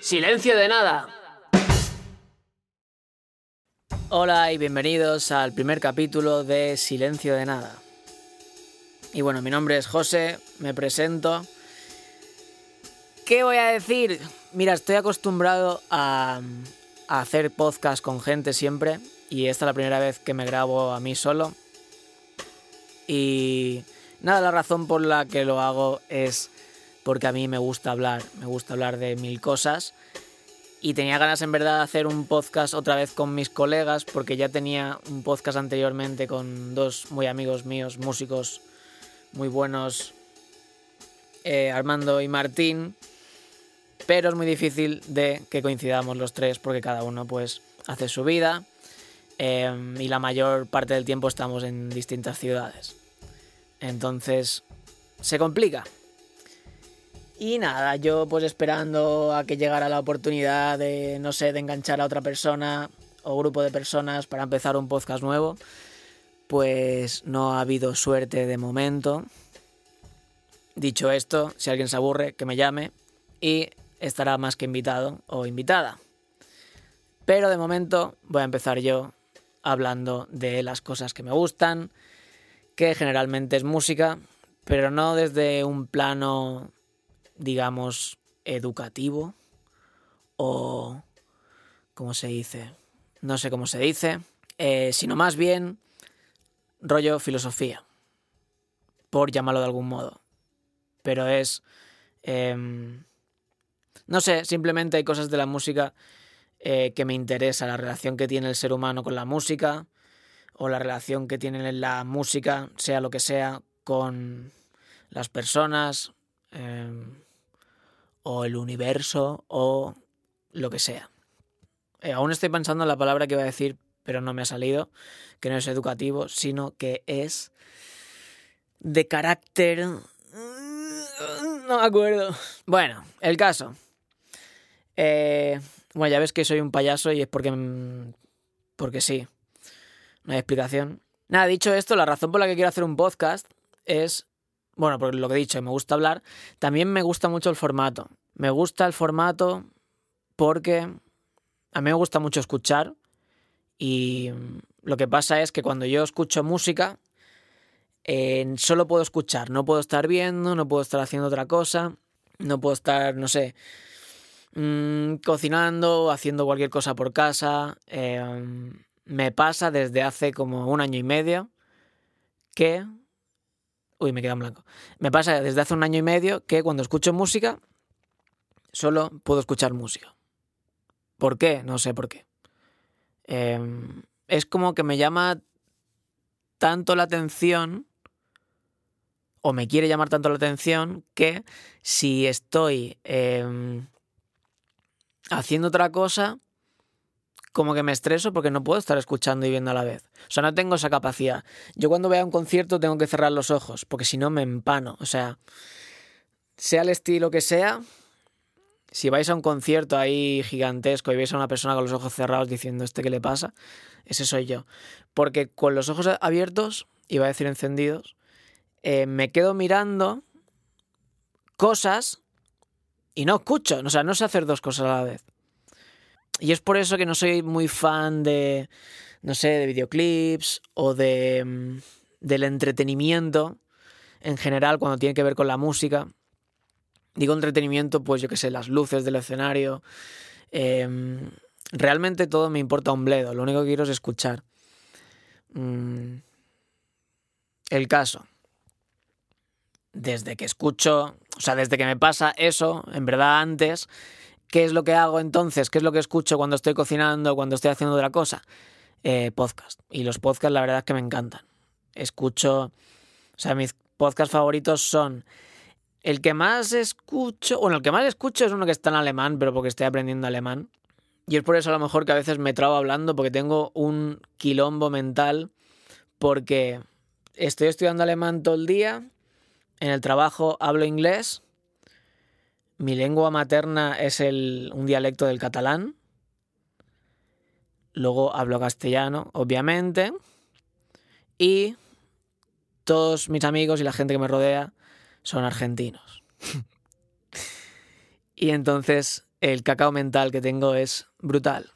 Silencio de nada. Hola y bienvenidos al primer capítulo de Silencio de nada. Y bueno, mi nombre es José, me presento. ¿Qué voy a decir? Mira, estoy acostumbrado a, hacer podcast con gente siempre y esta es la primera vez que me grabo a mí solo. Y nada, la razón por la que lo hago es porque a mí me gusta hablar, me gusta hablar de mil cosas. Y tenía ganas en verdad de hacer un podcast otra vez con mis colegas, porque ya tenía un podcast anteriormente con dos muy amigos míos, músicos muy buenos, eh, Armando y Martín. Pero es muy difícil de que coincidamos los tres, porque cada uno pues hace su vida eh, y la mayor parte del tiempo estamos en distintas ciudades. Entonces se complica. Y nada, yo pues esperando a que llegara la oportunidad de, no sé, de enganchar a otra persona o grupo de personas para empezar un podcast nuevo, pues no ha habido suerte de momento. Dicho esto, si alguien se aburre, que me llame y estará más que invitado o invitada. Pero de momento voy a empezar yo hablando de las cosas que me gustan, que generalmente es música, pero no desde un plano digamos, educativo o, ¿cómo se dice? No sé cómo se dice, eh, sino más bien rollo filosofía, por llamarlo de algún modo. Pero es... Em, no sé, simplemente hay cosas de la música eh, que me interesa, la relación que tiene el ser humano con la música, o la relación que tiene la música, sea lo que sea, con las personas, em, o el universo o lo que sea. Eh, aún estoy pensando en la palabra que iba a decir, pero no me ha salido, que no es educativo, sino que es de carácter... No me acuerdo. Bueno, el caso. Eh, bueno, ya ves que soy un payaso y es porque... Porque sí. No hay explicación. Nada, dicho esto, la razón por la que quiero hacer un podcast es bueno, por lo que he dicho, me gusta hablar, también me gusta mucho el formato. Me gusta el formato porque a mí me gusta mucho escuchar y lo que pasa es que cuando yo escucho música, eh, solo puedo escuchar, no puedo estar viendo, no puedo estar haciendo otra cosa, no puedo estar, no sé, mmm, cocinando, haciendo cualquier cosa por casa. Eh, me pasa desde hace como un año y medio que Uy, me queda en blanco. Me pasa desde hace un año y medio que cuando escucho música, solo puedo escuchar música. ¿Por qué? No sé por qué. Em, es como que me llama tanto la atención, o me quiere llamar tanto la atención, que si estoy em, haciendo otra cosa, como que me estreso porque no puedo estar escuchando y viendo a la vez. O sea, no tengo esa capacidad. Yo cuando voy a un concierto tengo que cerrar los ojos, porque si no me empano. O sea, sea el estilo que sea, si vais a un concierto ahí gigantesco y veis a una persona con los ojos cerrados diciendo, ¿este qué le pasa? Ese soy yo. Porque con los ojos abiertos, iba a decir encendidos, eh, me quedo mirando cosas y no escucho. O sea, no sé hacer dos cosas a la vez. Y es por eso que no soy muy fan de, no sé, de videoclips o de, mm, del entretenimiento en general cuando tiene que ver con la música. Digo entretenimiento, pues yo qué sé, las luces del escenario. Em, realmente todo me importa un bledo, lo único que quiero es escuchar. Mm, el caso. Desde que escucho, o sea, desde que me pasa eso, en verdad antes, ¿Qué es lo que hago entonces? ¿Qué es lo que escucho cuando estoy cocinando, cuando estoy haciendo otra cosa? Eh, podcast. Y los podcasts la verdad es que me encantan. Escucho, o sea, mis podcasts favoritos son el que más escucho, bueno, el que más escucho es uno que está en alemán, pero porque estoy aprendiendo alemán. Y es por eso a lo mejor que a veces me trabo hablando, porque tengo un quilombo mental, porque estoy estudiando alemán todo el día, en el trabajo hablo inglés mi lengua materna es el, un dialecto del catalán. Luego hablo castellano, obviamente. Y todos mis amigos y la gente que me rodea son argentinos. y entonces el cacao mental que tengo es brutal.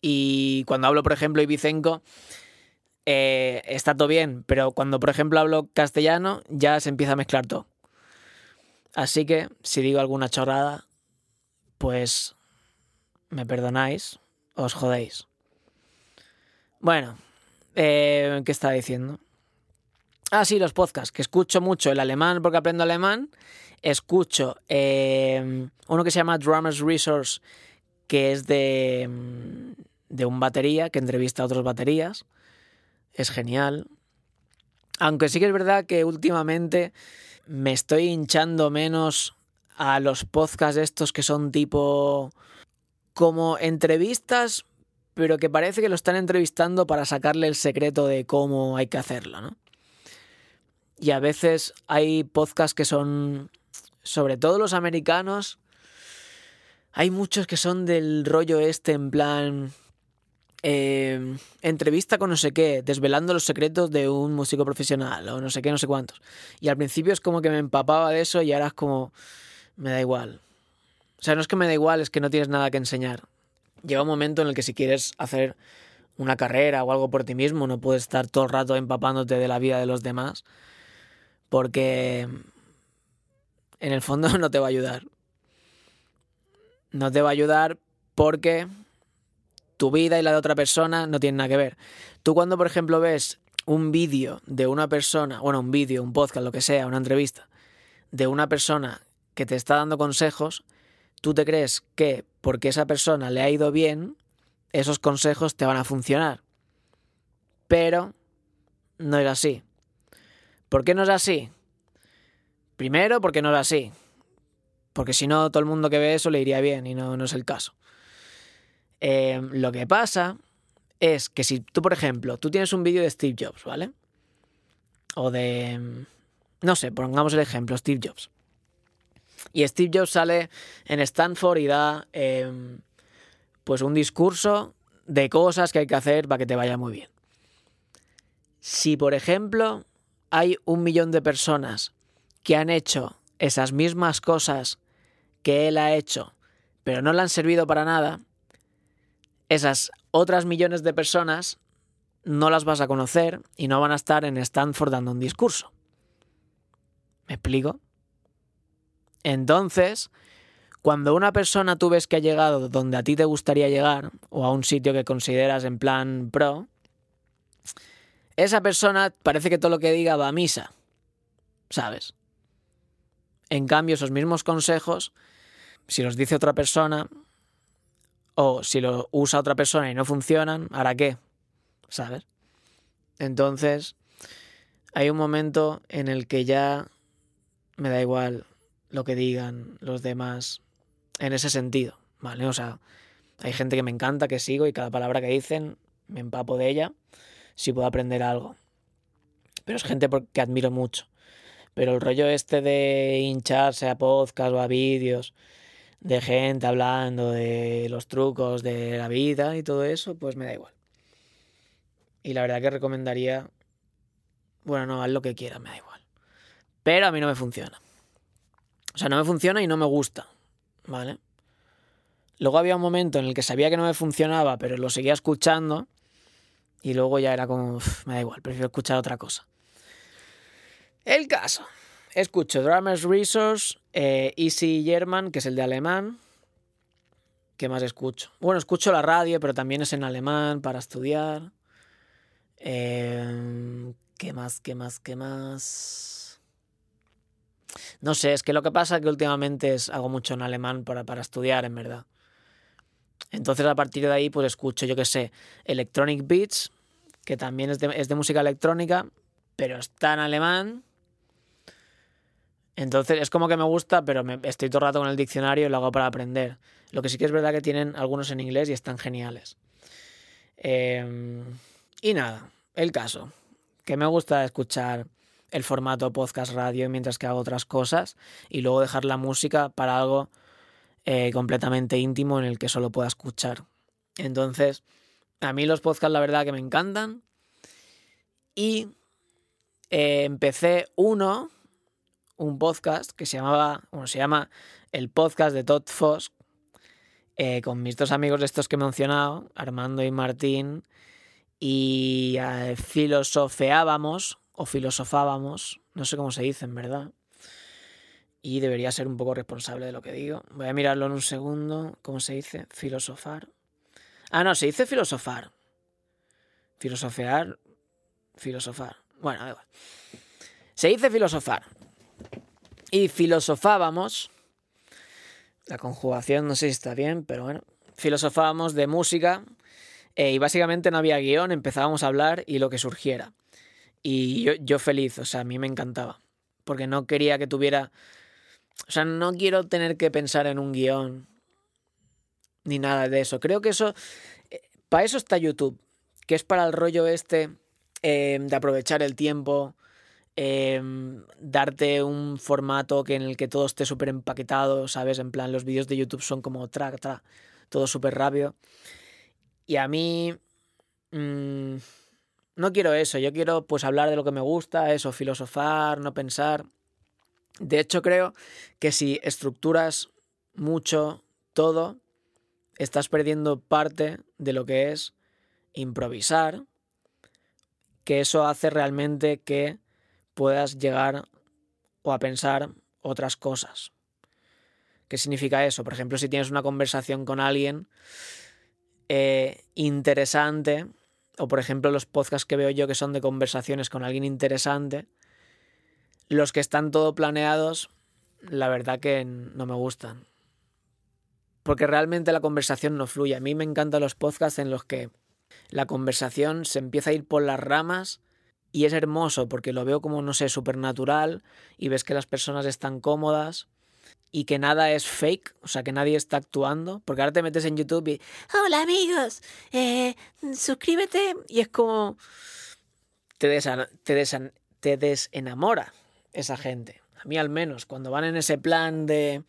Y cuando hablo, por ejemplo, ibicenco, eh, está todo bien, pero cuando, por ejemplo, hablo castellano, ya se empieza a mezclar todo. Así que, si digo alguna chorrada, pues me perdonáis, os jodéis. Bueno, eh, ¿qué estaba diciendo? Ah, sí, los podcasts, que escucho mucho el alemán porque aprendo alemán. Escucho eh, uno que se llama Drummers Resource, que es de, de un batería que entrevista a otros baterías. Es genial. Aunque sí que es verdad que últimamente me estoy hinchando menos a los podcasts estos que son tipo como entrevistas, pero que parece que lo están entrevistando para sacarle el secreto de cómo hay que hacerlo, ¿no? Y a veces hay podcasts que son, sobre todo los americanos, hay muchos que son del rollo este en plan eh, entrevista con no sé qué, desvelando los secretos de un músico profesional o no sé qué, no sé cuántos. Y al principio es como que me empapaba de eso y ahora es como, me da igual. O sea, no es que me da igual, es que no tienes nada que enseñar. Llega un momento en el que si quieres hacer una carrera o algo por ti mismo, no puedes estar todo el rato empapándote de la vida de los demás, porque en el fondo no te va a ayudar. No te va a ayudar porque tu vida y la de otra persona no tienen nada que ver. Tú cuando, por ejemplo, ves un vídeo de una persona, bueno, un vídeo, un podcast, lo que sea, una entrevista, de una persona que te está dando consejos, tú te crees que porque esa persona le ha ido bien, esos consejos te van a funcionar. Pero no es así. ¿Por qué no es así? Primero, porque no es así. Porque si no, todo el mundo que ve eso le iría bien y no, no es el caso. Eh, lo que pasa es que si tú, por ejemplo, tú tienes un vídeo de Steve Jobs, ¿vale? O de... No sé, pongamos el ejemplo, Steve Jobs. Y Steve Jobs sale en Stanford y da em, pues un discurso de cosas que hay que hacer para que te vaya muy bien. Si, por ejemplo, hay un millón de personas que han hecho esas mismas cosas que él ha hecho, pero no le han servido para nada, esas otras millones de personas no las vas a conocer y no van a estar en Stanford dando un discurso. ¿Me explico? Entonces, cuando una persona tú ves que ha llegado donde a ti te gustaría llegar, o a un sitio que consideras en plan pro, esa persona parece que todo lo que diga va a misa, ¿sabes? En cambio, esos mismos consejos, si los dice otra persona, o si lo usa otra persona y no funcionan, ¿hará qué? ¿Sabes? Entonces, hay un momento en el que ya me da igual lo que digan los demás en ese sentido, ¿vale? O sea, hay gente que me encanta, que sigo y cada palabra que dicen me empapo de ella si puedo aprender algo. Pero es gente que admiro mucho. Pero el rollo este de hincharse a podcast o a vídeos de gente hablando de los trucos de la vida y todo eso, pues me da igual. Y la verdad que recomendaría, bueno, no, haz lo que quieras, me da igual. Pero a mí no me funciona. O sea, no me funciona y no me gusta, ¿vale? Luego había un momento en el que sabía que no me funcionaba, pero lo seguía escuchando y luego ya era como, me da igual, prefiero escuchar otra cosa. El caso escucho Drummers Resource, eh, Easy German, que es el de alemán. ¿Qué más escucho? Bueno, escucho la radio, pero también es en alemán para estudiar. Eh, ¿Qué más? ¿Qué más? ¿Qué más? No sé, es que lo que pasa es que últimamente es, hago mucho en alemán para, para estudiar, en verdad. Entonces a partir de ahí pues escucho, yo qué sé, Electronic Beats, que también es de, es de música electrónica, pero está en alemán entonces es como que me gusta, pero me, estoy todo el rato con el diccionario y lo hago para aprender. Lo que sí que es verdad que tienen algunos en inglés y están geniales. Em, y nada, el caso, que me gusta escuchar el formato podcast radio mientras que hago otras cosas y luego dejar la música para algo eh, completamente íntimo en el que solo pueda escuchar Entonces, a mí los podcasts la verdad que me encantan. Y eh, empecé uno, un podcast que se llamaba, bueno, se llama el podcast de Todd Fosk, eh, con mis dos amigos estos que he mencionado, Armando y Martín, y eh, filosofeábamos, o filosofábamos, no sé cómo se dice en verdad, y debería ser un poco responsable de lo que digo. Voy a mirarlo en un segundo, ¿cómo se dice? Filosofar. Ah, no, se dice filosofar. Filosofear, filosofar. Bueno, da igual. Se dice filosofar. Y filosofábamos la conjugación no sé si está bien, pero bueno. Filosofábamos de música eh, y básicamente no había guion, empezábamos a hablar y lo que surgiera. Y yo, yo feliz, o sea, a mí me encantaba. Porque no quería que tuviera... O sea, no quiero tener que pensar en un guion ni nada de eso. Creo que eso... Eh, para eso está YouTube, que es para el rollo este eh, de aprovechar el tiempo, Em, darte un formato que en el que todo esté súper empaquetado, ¿sabes? En plan, los vídeos de YouTube son como track, track, todo súper rápido. Y a mí... Mm, no quiero eso, yo quiero pues hablar de lo que me gusta, eso, filosofar, no pensar. De hecho, creo que si estructuras mucho todo, estás perdiendo parte de lo que es improvisar, que eso hace realmente que puedas llegar o a pensar otras cosas. ¿Qué significa eso? Por ejemplo, si tienes una conversación con alguien eh, interesante, o por ejemplo los podcasts que veo yo que son de conversaciones con alguien interesante, los que están todo planeados, la verdad que no me gustan. Porque realmente la conversación no fluye. A mí me encantan los podcasts en los que la conversación se empieza a ir por las ramas y es hermoso porque lo veo como, no sé, supernatural y ves que las personas están cómodas y que nada es fake, o sea, que nadie está actuando, porque ahora te metes en YouTube y, hola amigos, eh, suscríbete y es como, te, te, te desenamora esa gente. A mí al menos, cuando van en ese plan de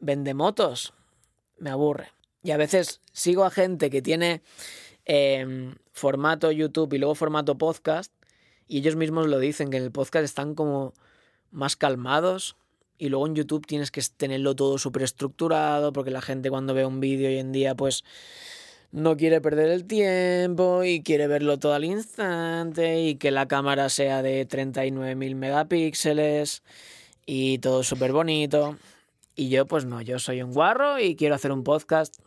vende motos, me aburre. Y a veces sigo a gente que tiene em, formato YouTube y luego formato podcast y ellos mismos lo dicen, que en el podcast están como más calmados. Y luego en YouTube tienes que tenerlo todo súper estructurado, porque la gente cuando ve un vídeo hoy en día, pues no quiere perder el tiempo y quiere verlo todo al instante y que la cámara sea de 39.000 megapíxeles y todo súper bonito. Y yo pues no, yo soy un guarro y quiero hacer un podcast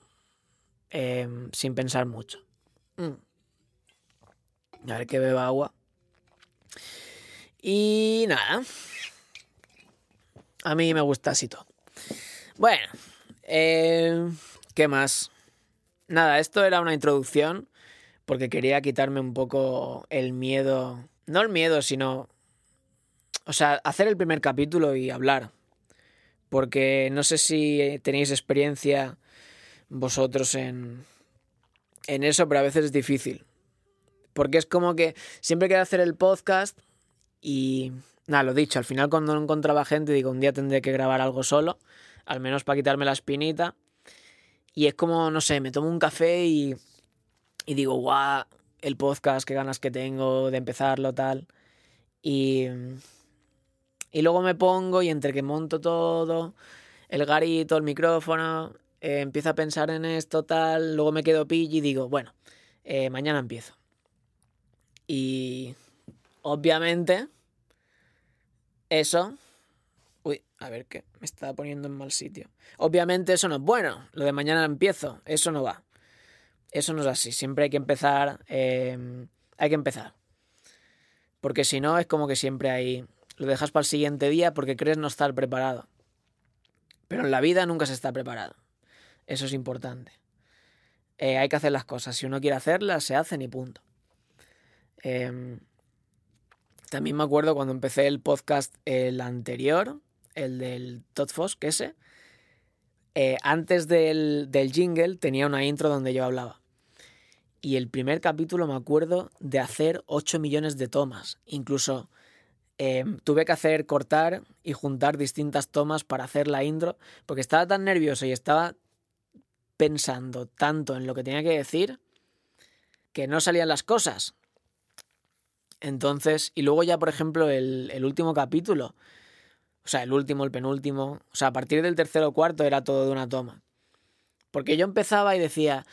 em, sin pensar mucho. Mm. A ver que beba agua. Y nada. A mí me gusta así todo. Bueno, eh, ¿qué más? Nada, esto era una introducción porque quería quitarme un poco el miedo. No el miedo, sino. O sea, hacer el primer capítulo y hablar. Porque no sé si tenéis experiencia vosotros en, en eso, pero a veces es difícil. Porque es como que siempre quiero hacer el podcast y nada, lo dicho, al final cuando no encontraba gente digo, un día tendré que grabar algo solo, al menos para quitarme la espinita. Y es como, no sé, me tomo un café y, y digo, guau, el podcast, qué ganas que tengo de empezarlo, tal. Y, y luego me pongo y entre que monto todo, el garito, el micrófono, eh, empiezo a pensar en esto, tal, luego me quedo pillo y digo, bueno, eh, mañana empiezo. Y obviamente, eso... Uy, a ver qué, me está poniendo en mal sitio. Obviamente eso no es bueno. Lo de mañana empiezo, eso no va. Eso no es así. Siempre hay que empezar. Em, hay que empezar. Porque si no, es como que siempre hay. Lo dejas para el siguiente día porque crees no estar preparado. Pero en la vida nunca se está preparado. Eso es importante. Eh, hay que hacer las cosas. Si uno quiere hacerlas, se hacen y punto. Em, también me acuerdo cuando empecé el podcast, el anterior, el del Todd Fosk, ese. Eh, antes del, del jingle tenía una intro donde yo hablaba. Y el primer capítulo me acuerdo de hacer 8 millones de tomas. Incluso em, tuve que hacer cortar y juntar distintas tomas para hacer la intro, porque estaba tan nervioso y estaba pensando tanto en lo que tenía que decir que no salían las cosas. Entonces, y luego ya, por ejemplo, el, el último capítulo, o sea, el último, el penúltimo, o sea, a partir del tercero o cuarto era todo de una toma. Porque yo empezaba y decía,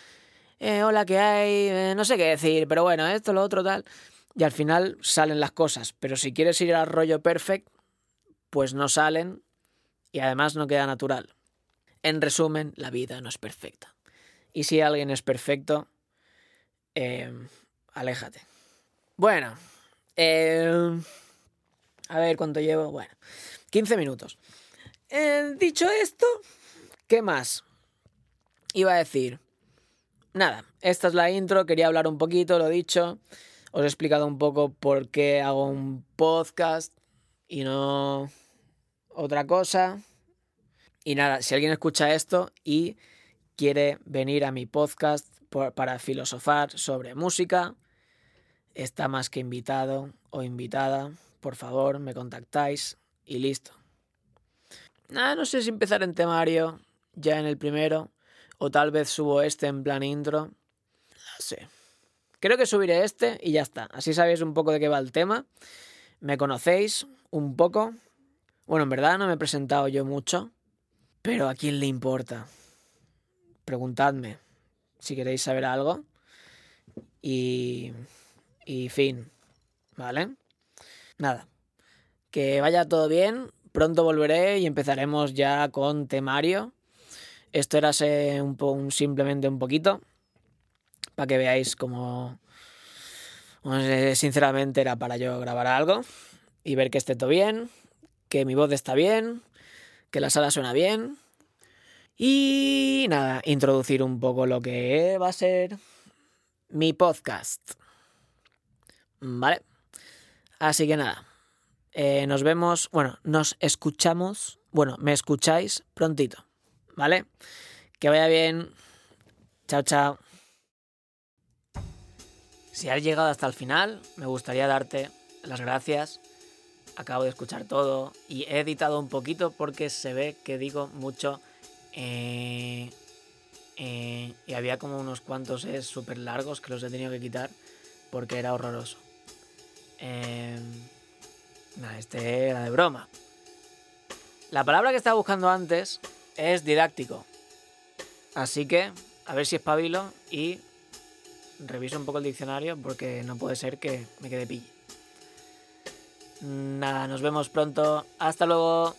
eh, hola, ¿qué hay? Eh, no sé qué decir, pero bueno, esto, lo otro, tal. Y al final salen las cosas. Pero si quieres ir al rollo perfect, pues no salen y además no queda natural. En resumen, la vida no es perfecta. Y si alguien es perfecto, eh, aléjate. Bueno, eh, a ver cuánto llevo. Bueno, 15 minutos. Eh, dicho esto, ¿qué más? Iba a decir, nada, esta es la intro, quería hablar un poquito, lo dicho. Os he explicado un poco por qué hago un podcast y no otra cosa. Y nada, si alguien escucha esto y quiere venir a mi podcast para filosofar sobre música, está más que invitado o invitada. Por favor, me contactáis y listo. Nada, no sé si empezar en temario ya en el primero o tal vez subo este en plan intro. No sé. Creo que subiré este y ya está. Así sabéis un poco de qué va el tema. Me conocéis un poco. Bueno, en verdad no me he presentado yo mucho. Pero ¿a quién le importa? Preguntadme si queréis saber algo. Y... Y fin. ¿Vale? Nada. Que vaya todo bien. Pronto volveré y empezaremos ya con temario. Esto era un, un, simplemente un poquito. Para que veáis cómo... Sinceramente era para yo grabar algo. Y ver que esté todo bien. Que mi voz está bien. Que la sala suena bien. Y nada, introducir un poco lo que va a ser mi podcast. ¿Vale? Así que nada, eh, nos vemos, bueno, nos escuchamos, bueno, me escucháis prontito, ¿vale? Que vaya bien. Chao, chao. Si has llegado hasta el final, me gustaría darte las gracias. Acabo de escuchar todo y he editado un poquito porque se ve que digo mucho. Eh, eh, y había como unos cuantos es súper largos que los he tenido que quitar porque era horroroso. Eh, este era de broma. La palabra que estaba buscando antes es didáctico. Así que, a ver si espabilo y reviso un poco el diccionario porque no puede ser que me quede pille. Nada, nos vemos pronto. Hasta luego.